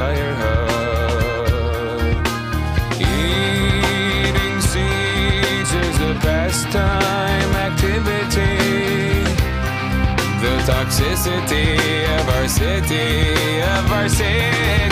tire hub. Eating seeds is a pastime activity. The toxicity of our city, of our city.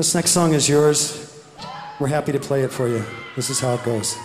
This next song is yours. We're happy to play it for you. This is how it goes.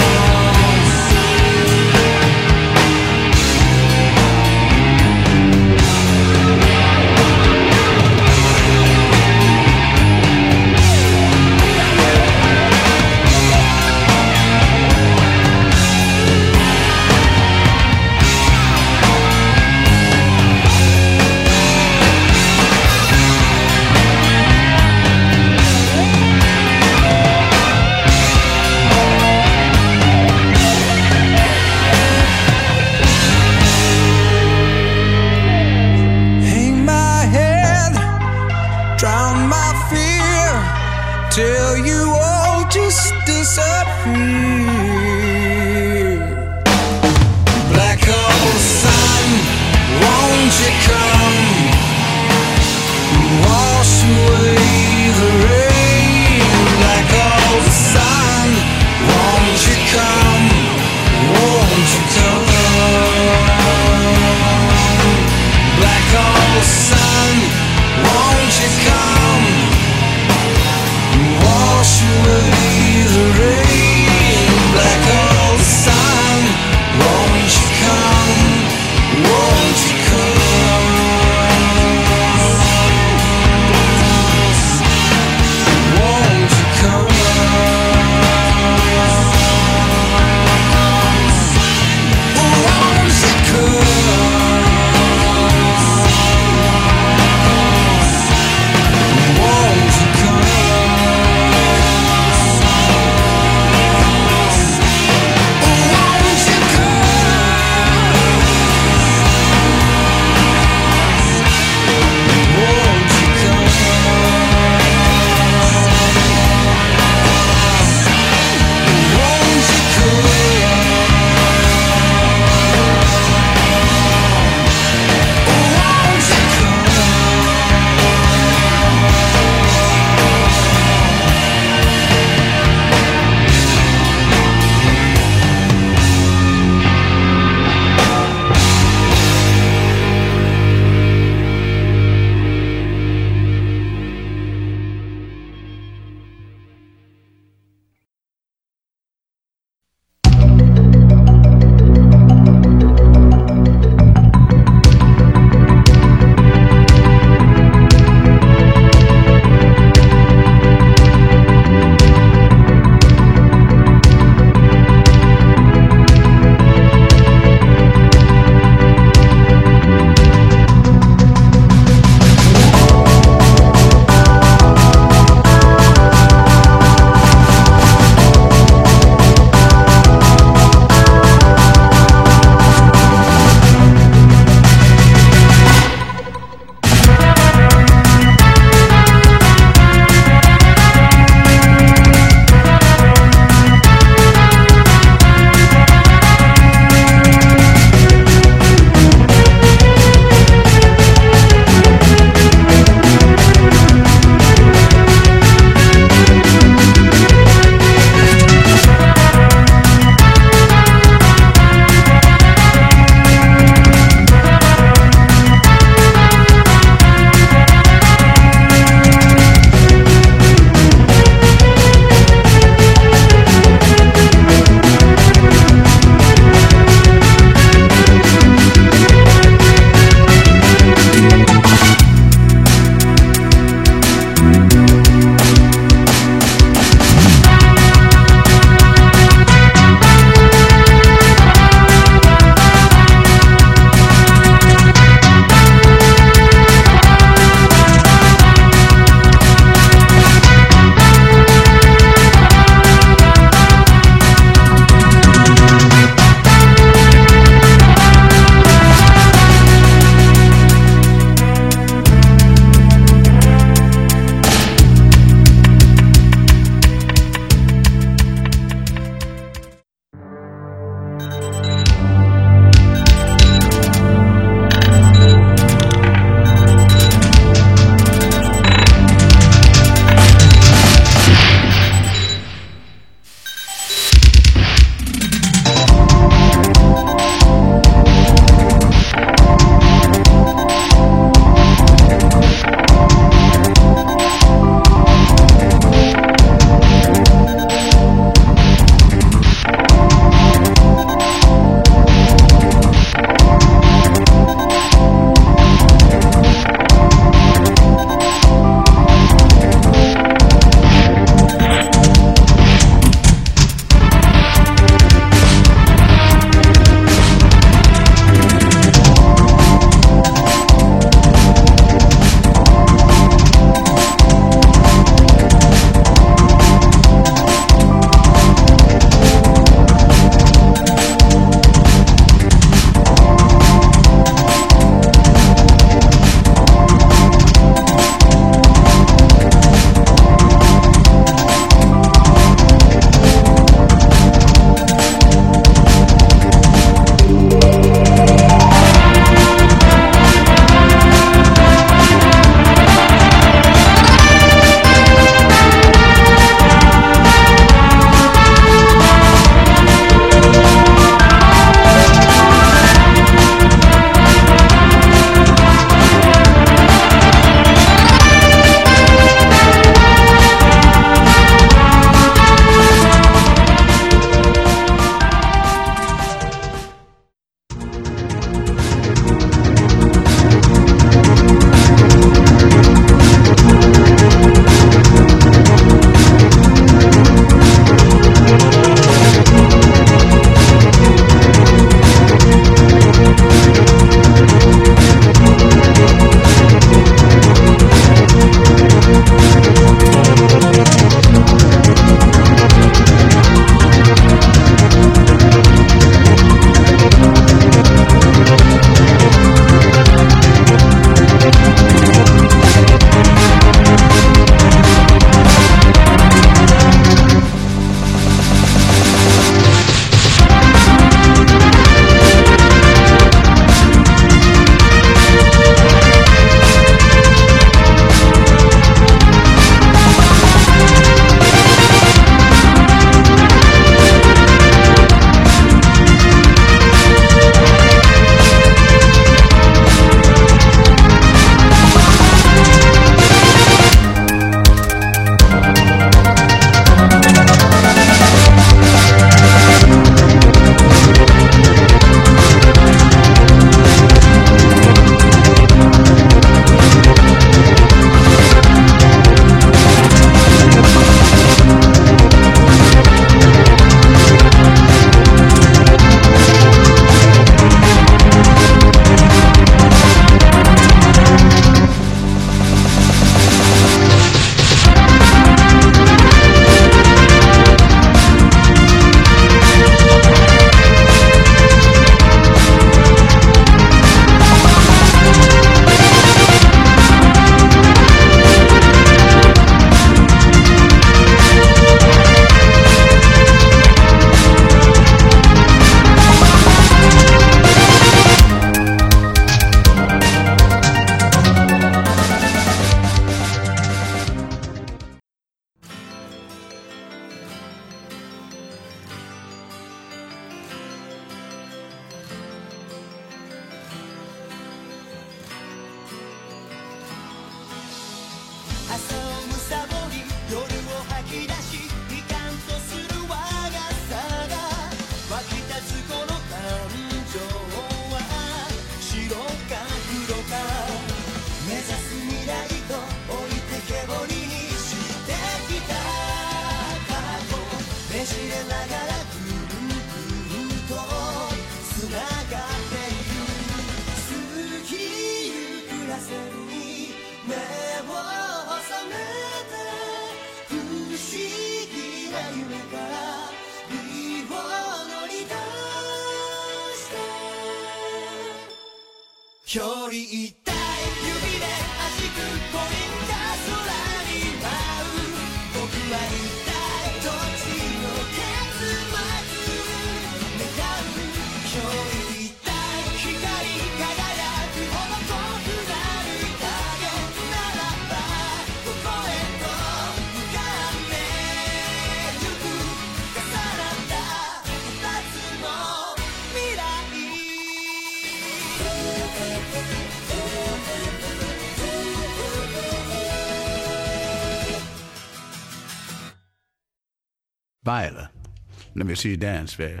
Let me see you dance, baby.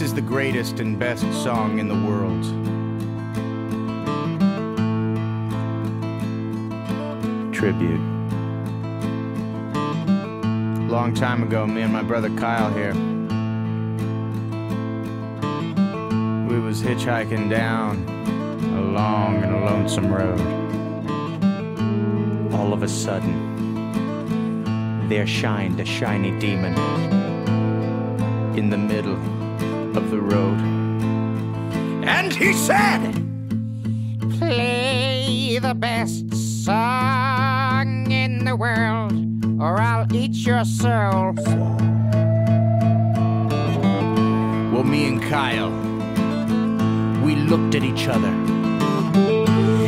This is the greatest and best song in the world. Tribute. Long time ago, me and my brother Kyle here. We was hitchhiking down a long and lonesome road. All of a sudden, there shined a shiny demon in the middle he said, Play the best song in the world, or I'll eat your soul. Well, me and Kyle, we looked at each other.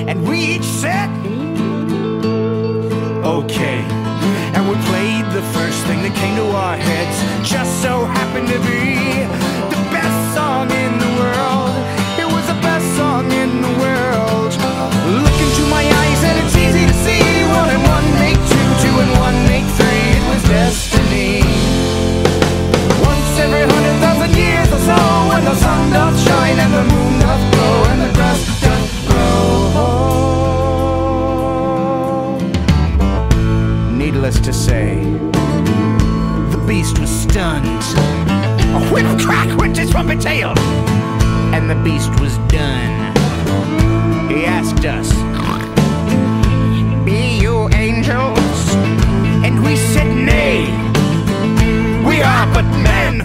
And we each said, Okay. And we played the first thing that came to our heads. Just so happened to be the best song in doth shine and the moon doth glow and the grass doth grow. Needless to say, the beast was stunned. A whip crack went his trumpet tail, and the beast was done. He asked us, Be you angels? And we said, Nay. We are but men.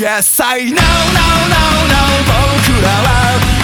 Yes I know know, know, know 僕らは